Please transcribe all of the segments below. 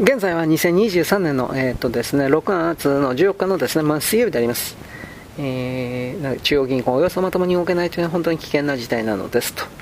現在は2023年の、えーとですね、6月の14日のですね、まあ、水曜日であります。えー、中央銀行およそまともに動けないというのは本当に危険な事態なのですと。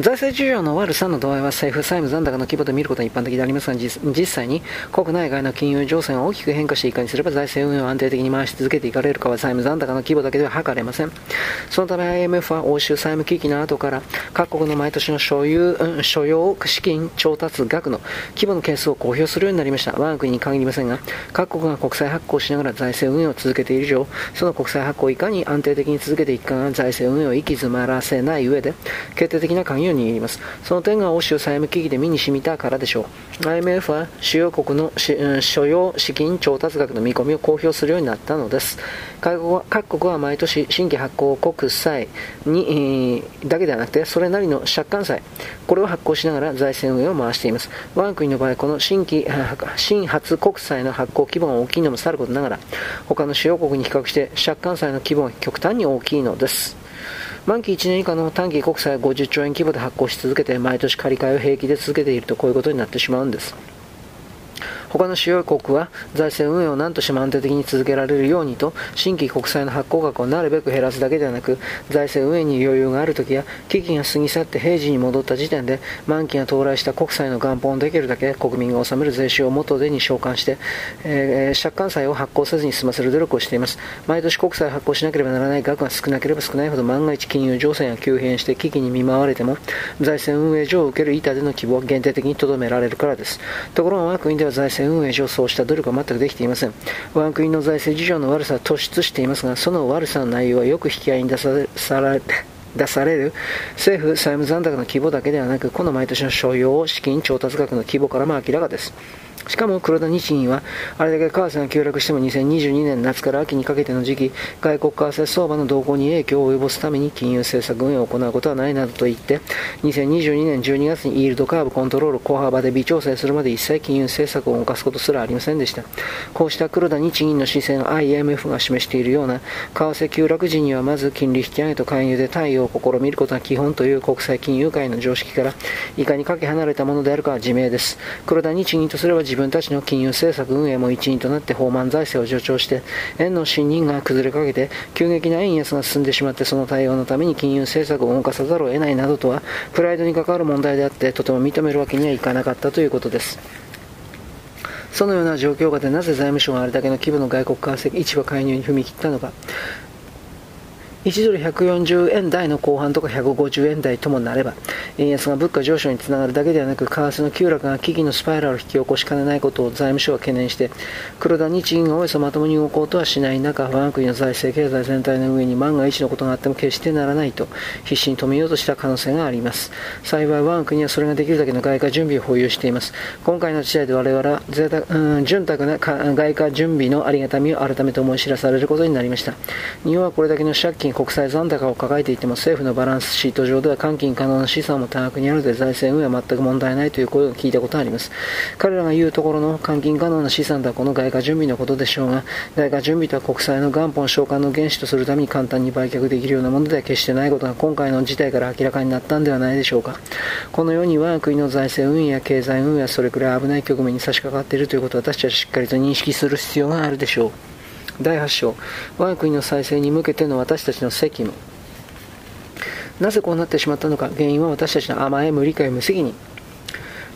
財政事情の悪さの度合いは政府債務残高の規模で見ることは一般的でありますが、実際に国内外の金融情勢が大きく変化していかにすれば財政運営を安定的に回し続けていかれるかは債務残高の規模だけでは測れません。そのため IMF は欧州債務危機の後から各国の毎年の所有、うん、所要資金調達額の規模の係数を公表するようになりました。我が国に限りませんが、各国が国債発行しながら財政運営を続けている以上、その国債発行をいかに安定的に続けていくかが財政運営を行き詰まらせない上で、決定的な関与を握ります。その点が欧州債務危機で身に染みたからでしょう。IMF は主要国の所要資金調達額の見込みを公表するようになったのです。各国は毎年新規発行国債に、えー、だけではなくて、それなりの借款債、これを発行しながら財政運営を回しています。我が国の場合、この新規、新発国債の発行規模が大きいのもさることながら、他の主要国に比較して借款債の規模が極端に大きいのです。満期1年以下の短期国債50兆円規模で発行し続けて毎年借り換えを平気で続けているとこういうことになってしまうんです。他の主要国は財政運営を何としても安定的に続けられるようにと新規国債の発行額をなるべく減らすだけではなく財政運営に余裕がある時や危機が過ぎ去って平時に戻った時点で満期が到来した国債の元本をできるだけ国民が納める税収を元手に償還して、えー、借款債を発行せずに済ませる努力をしています。毎年国債を発行しなければならない額が少なければ少ないほど万が一金融情勢が急変して危機に見舞われても財政運営上を受ける板での規模は限定的にとどめられるからです。ところが我が国では財政政運営上そうした努力は全くできていません。我が国の財政事情の悪さは突出していますがその悪さの内容はよく引き合いに出され 出される。政府債務残高の規模だけではなくこの毎年の所要資金調達額の規模からも明らかです。しかも黒田日銀は、あれだけ為替が急落しても2022年夏から秋にかけての時期、外国為替相場の動向に影響を及ぼすために金融政策運営を行うことはないなどと言って、2022年12月にイールドカーブコントロール小幅で微調整するまで一切金融政策を動かすことすらありませんでした。こうした黒田日銀の姿勢の IMF が示しているような、為替急落時にはまず金利引き上げと介入で対応を試みることが基本という国際金融界の常識から、いかにかけ離れたものであるかは自明です。黒田日銀とすれば自分たちの金融政策運営も一員となって放満財政を助長して円の信任が崩れかけて急激な円安が進んでしまってその対応のために金融政策を動かさざるを得ないなどとはプライドに関わる問題であってとても認めるわけにはいかなかったということです。そのような状況下でなぜ財務省があれだけの規模の外国為替市場介入に踏み切ったのか1ドル140円台の後半とか150円台ともなれば、円安が物価上昇につながるだけではなく、為替の急落が危機のスパイラルを引き起こしかねないことを財務省は懸念して、黒田日銀がおよそまともに動こうとはしない中、我が国の財政経済全体の上に万が一のことがあっても決してならないと、必死に止めようとした可能性があります。幸い我が国はそれができるだけの外貨準備を保有しています。今回の事態で我々は贅沢、うん、潤沢な外貨準備のありがたみを改めて思い知らされることになりました。日本はこれだけの借金、国債残高を抱えていても政府のバランスシート上では換金可能な資産も多額にあるので財政運営は全く問題ないという声を聞いたことがあります。彼らが言うところの換金可能な資産とはこの外貨準備のことでしょうが、外貨準備とは国債の元本償還の原資とするために簡単に売却できるようなものでは決してないことが今回の事態から明らかになったんではないでしょうか。このように我が国の財政運営や経済運営はそれくらい危ない局面に差し掛かっているということを私たちはしっかりと認識する必要があるでしょう。第8章。我が国の再生に向けての私たちの責務。なぜこうなってしまったのか。原因は私たちの甘え無理解無責任。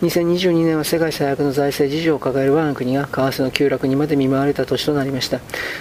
2022年は世界最悪の財政事情を抱える我が国が為替の急落にまで見舞われた年となりました。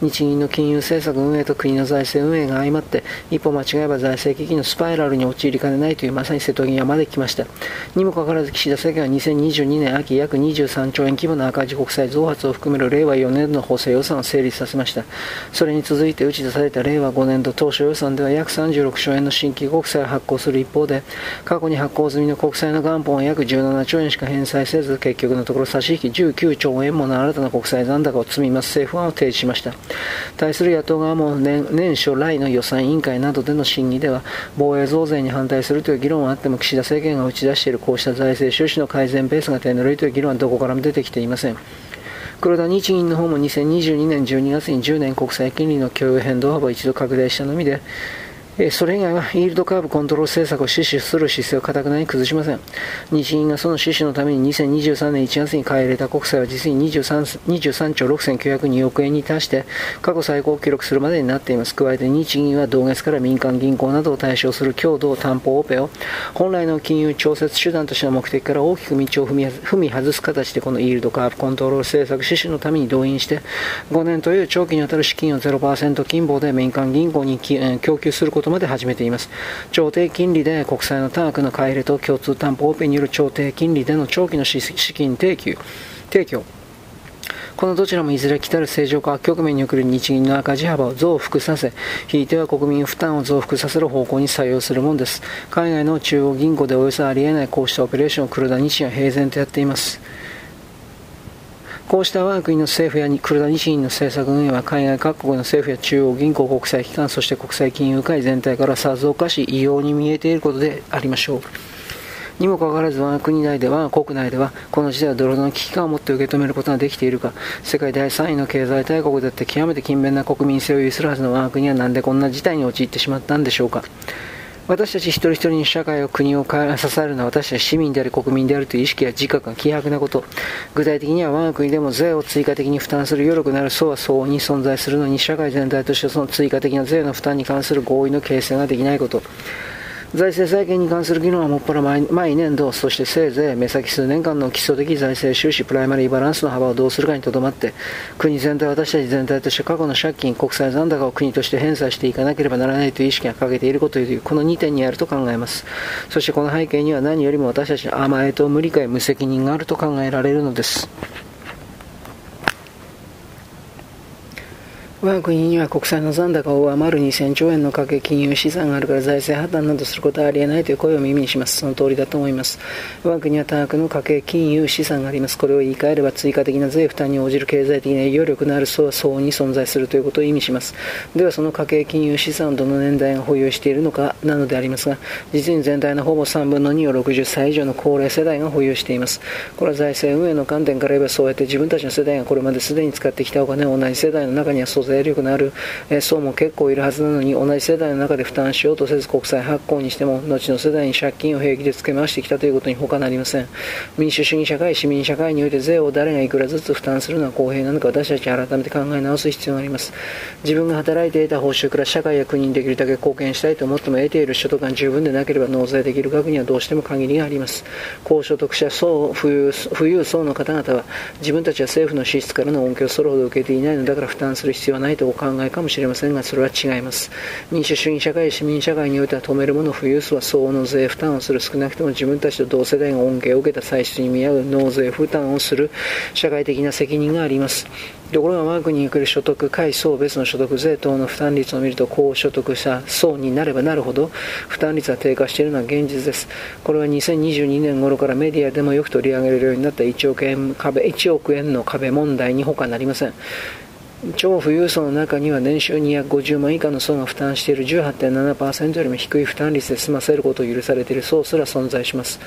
日銀の金融政策運営と国の財政運営が相まって一歩間違えば財政危機のスパイラルに陥りかねないというまさに瀬戸際まで来ました。にもかかわらず岸田政権は2022年秋約23兆円規模の赤字国債増発を含める令和4年度の補正予算を成立させました。それに続いて打ち出された令和5年度当初予算では約36兆円の新規国債を発行する一方で過去に発行済みの国債の元本は約17兆円しか返済せず、結局のところ差し引き19兆円もの新たな国債残高を積みます政府案を提示しました。対する野党側も年年初来の予算委員会などでの審議では、防衛増税に反対するという議論はあっても、岸田政権が打ち出しているこうした財政収支の改善ペースが手ぬるいという議論はどこからも出てきていません。黒田日銀の方も2022年12月に10年国債金利の共有変動幅を一度拡大したのみで、それ以外はイールドカーブコントロール政策を支持する姿勢を固くなに崩しません。日銀がその支持のために2023年1月に買い入れた国債は実に 23, 23兆6902億円に達して過去最高を記録するまでになっています。加えて日銀は同月から民間銀行などを対象する共同担保オペを本来の金融調節手段としての目的から大きく道を踏み外す形でこのイールドカーブコントロール政策支持のために動員して5年という長期にわたる資金を0%金棒で民間銀行に供給することまで始めています。超低金利で国債の多額の買い入れと共通担保オペによる超低金利での長期の資金提供提供このどちらもいずれ来たる正常化局面に送る日銀の赤字幅を増幅させ、ひいては国民負担を増幅させる方向に採用するものです。海外の中央銀行でおよそありえないこうしたオペレーションを黒田日銀は平然とやっています。こうした我が国の政府や黒田日銀の政策運営は海外各国の政府や中央銀行、国際機関、そして国際金融界全体からさぞかし異様に見えていることでありましょう。にもかかわらず我が国内では、国内では、この時代はドルの危機感を持って受け止めることができているか、世界第3位の経済大国であって極めて勤勉な国民性を有するはずの我が国はなんでこんな事態に陥ってしまったんでしょうか。私たち一人一人に社会を国を支えるのは私たち市民であり国民であるという意識や自覚が希薄なこと。具体的には我が国でも税を追加的に負担する余力なる層は相応に存在するのに社会全体としてその追加的な税の負担に関する合意の形成ができないこと。財政再建に関する議論はもっぱら毎年度、そしてせいぜい目先数年間の基礎的財政収支、プライマリーバランスの幅をどうするかにとどまって、国全体、私たち全体として過去の借金、国際残高を国として返済していかなければならないという意識が欠けていることという、この2点にあると考えます。そしてこの背景には何よりも私たちの甘えと無理解、無責任があると考えられるのです。我が国には国債の残高を上回る2000兆円の家計金融資産があるから財政破綻などすることはありえないという声を耳にします。その通りだと思います。我が国は多額の家計金融資産があります。これを言い換えれば追加的な税負担に応じる経済的な影響力のある層は相応に存在するということを意味します。ではその家計金融資産をどの年代が保有しているのかなのでありますが、実に全体のほぼ3分の2を60歳以上の高齢世代が保有しています。これは財政運営の観点から言えばそうやって自分たちの世代がこれまですでに使ってきたお金を同じ世代の中には租税力のある層も結構いるはずなのに同じ世代の中で負担しようとせず国債発行にしても後の世代に借金を平気で付け回してきたということに他なりません。民主主義社会市民社会において税を誰がいくらずつ負担するのは公平なのか私たち改めて考え直す必要があります。自分が働いて得た報酬から社会や国にできるだけ貢献したいと思っても得ている所得が十分でなければ納税できる額にはどうしても限りがあります。高所得者層富裕富裕層の方々は自分たちは政府の支出からの恩恵をそれほど受けていないのだから負担する必要はないとお考えかもしれませんが、それは違います。民主主義社会、市民社会においては止める者、富裕層は相応の税負担をする。少なくとも自分たちと同世代が恩恵を受けた歳出に見合う納税負担をする社会的な責任があります。ところが我が国における所得、階層別の所得税等の負担率を見ると高所得者層になればなるほど負担率が低下しているのは現実です。これは2022年頃からメディアでもよく取り上げられるようになった1億円壁 ,1 億円の壁問題に他なりません。超富裕層の中には年収250万以下の層が負担している18.7%よりも低い負担率で済ませることを許されている層すら存在します。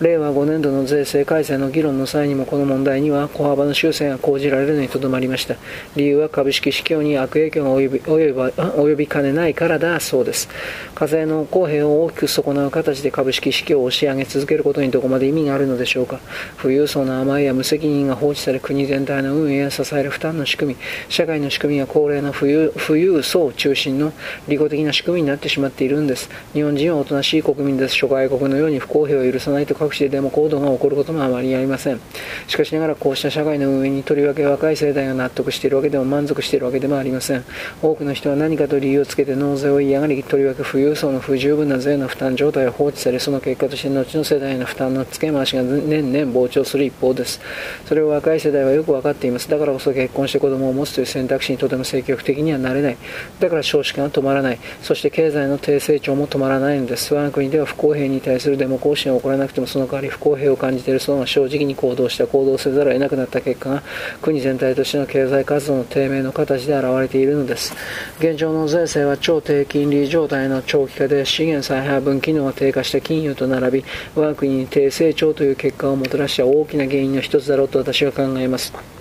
令和5年度の税制改正の議論の際にもこの問題には小幅の修正が講じられるのにとどまりました。理由は株式市況に悪影響が及び及び及びかねないからだそうです。課税の公平を大きく損なう形で株式市況を押し上げ続けることにどこまで意味があるのでしょうか。富裕層の甘いや無責任が放置され国全体の運営や支える負担の仕組み、社会の仕組みは高齢な富裕富裕層中心の利己的な仕組みになってしまっているんです。日本人はおとなしい国民です。諸外国のように不公平を許さないと各地でデモ行動が起こることもあまりありません。しかしながらこうした社会の運営にとりわけ若い世代が納得しているわけでも満足しているわけでもありません。多くの人は何かと理由をつけて納税を嫌がり、とりわけ富裕層の不十分な税の負担状態を放置され、その結果として後の世代への負担の付け回しが年々膨張する一方です。それを若い世代はよく分かっています。だからこそ結婚して子供を持つという選択肢にとても積極的にはなれない。だから少子化が止まらない。そして経済の低成長も止まらないのです。我が国では不公平に対するデモ行進を起こらなくてもその代わり不公平を感じている層が正直に行動した行動せざるを得なくなった結果が国全体としての経済活動の低迷の形で現れているのです。現状の税制は超低金利状態の長期化で資源再配分機能が低下した金融と並び我が国に低成長という結果をもたらした大きな原因の一つだろうと私は考えます。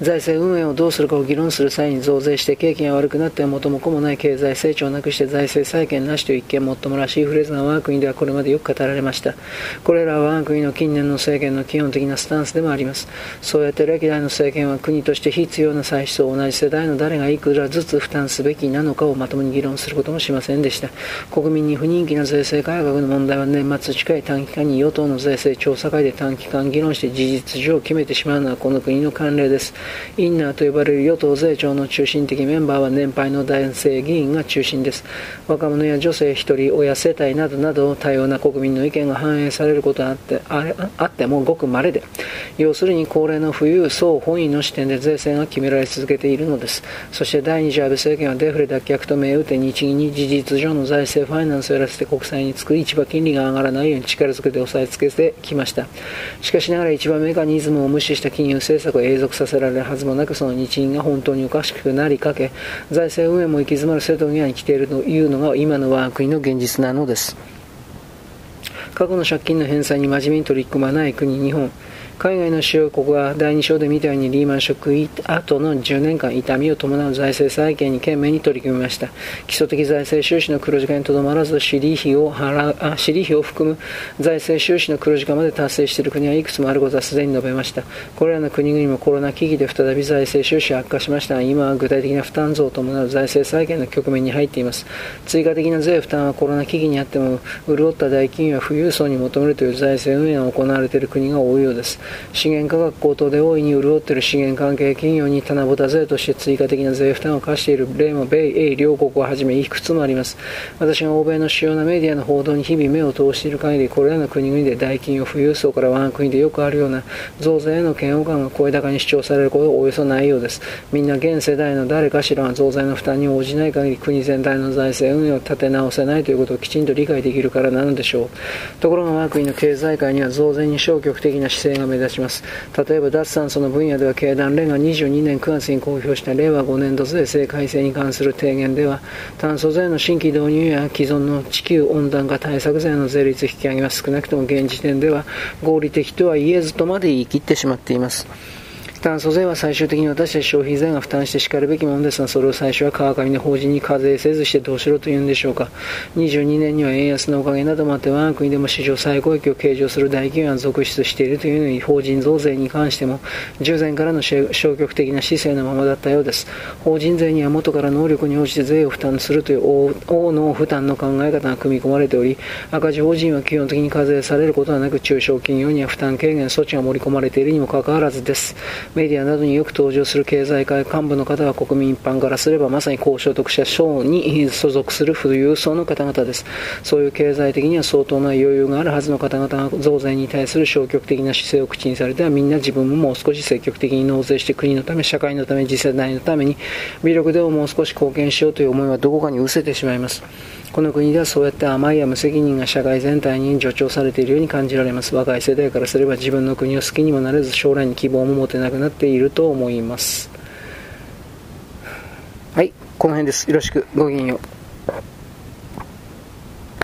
財政運営をどうするかを議論する際に増税して景気が悪くなっては元も子もない経済成長をなくして財政再建なしという一見もっともらしいフレーズが我が国ではこれまでよく語られました。これらは我が国の近年の政権の基本的なスタンスでもありますそうやって歴代の政権は国として必要な歳出を同じ世代の誰がいくらずつ負担すべきなのかをまともに議論することもしませんでした。国民に不人気な税制改革の問題は年末近い短期間に与党の税制調査会で短期間議論して事実上決めてしまうのはこの国の慣例です。インナーと呼ばれる与党税調の中心的メンバーは年配の男性議員が中心です。若者や女性一人親世帯などなど多様な国民の意見が反映されることはあってあってもごくまれで。要するに高齢の富裕層本位の視点で税制が決められ続けているのです。そして第二次安倍政権はデフレ脱却と銘打って日銀に事実上の財政ファイナンスをやらせて国債に作り市場金利が上がらないように力づけて押さえつけてきました。しかしながら一番メカニズムを無視した金融政策を永続させられるはずもなくその日銀が本当におかしくなりかけ財政運営も行き詰まる瀬戸際に来ているというのが今の我が国の現実なのです。過去の借金の返済に真面目に取り組まない国日本。海外の主要国は第2章で見たようにリーマンショック後の10年間痛みを伴う財政再建に懸命に取り組みました。基礎的財政収支の黒字化にとどまらず私利費を払あ私利費を含む財政収支の黒字化まで達成している国はいくつもあることはすでに述べました。これらの国々もコロナ危機で再び財政収支悪化しました。が今は具体的な負担増を伴う財政再建の局面に入っています。追加的な税負担はコロナ危機にあっても潤った代金は富裕層に求めるという財政運営が行われている国が多いようです。資源価格高騰で大いに潤っている資源関係企業に棚ぼた税として追加的な税負担を課している例も米英両国をはじめいくつもあります。私が欧米の主要なメディアの報道に日々目を通している限りこれらの国々で代金を富裕層から我が国でよくあるような増税への嫌悪感が声高に主張されることはおよそないようです。みんな現世代の誰かしらが増税の負担に応じない限り国全体の財政運営を立て直せないということをきちんと理解できるからなのでしょう。ところが我が国の経済界には増税に消極的な姿勢が目いたします。例えば脱炭素の分野では経団連が22年9月に公表した令和5年度税制改正に関する提言では炭素税の新規導入や既存の地球温暖化対策税の税率引き上げは少なくとも現時点では合理的とは言えずとまで言い切ってしまっています。炭素税は最終的に私たち消費税が負担してしかるべきものですが、それを最初は川上の法人に課税せずしてどうしろというんでしょうか。22年には円安のおかげなどもあって、我が国でも史上最高益を計上する大企業が続出しているというのに、法人増税に関しても、従前からの消極的な姿勢のままだったようです。法人税には元から能力に応じて税を負担するという大の負担の考え方が組み込まれており、赤字法人は基本的に課税されることはなく、中小企業には負担軽減措置が盛り込まれているにもかかわらずです。メディアなどによく登場する経済界幹部の方は国民一般からすればまさに高所得者層に所属する富裕層の方々です。そういう経済的には相当な余裕があるはずの方々が増税に対する消極的な姿勢を口にされてはみんな自分ももう少し積極的に納税して国のため、社会のため、次世代のために微力でももう少し貢献しようという思いはどこかに失せてしまいます。この国ではそうやって甘いや無責任が社会全体に助長されているように感じられます。若い世代からすれば自分の国を好きにもなれず将来に希望も持てなくなっていると思います。はい、この辺です。よろしく。ごきげんよう。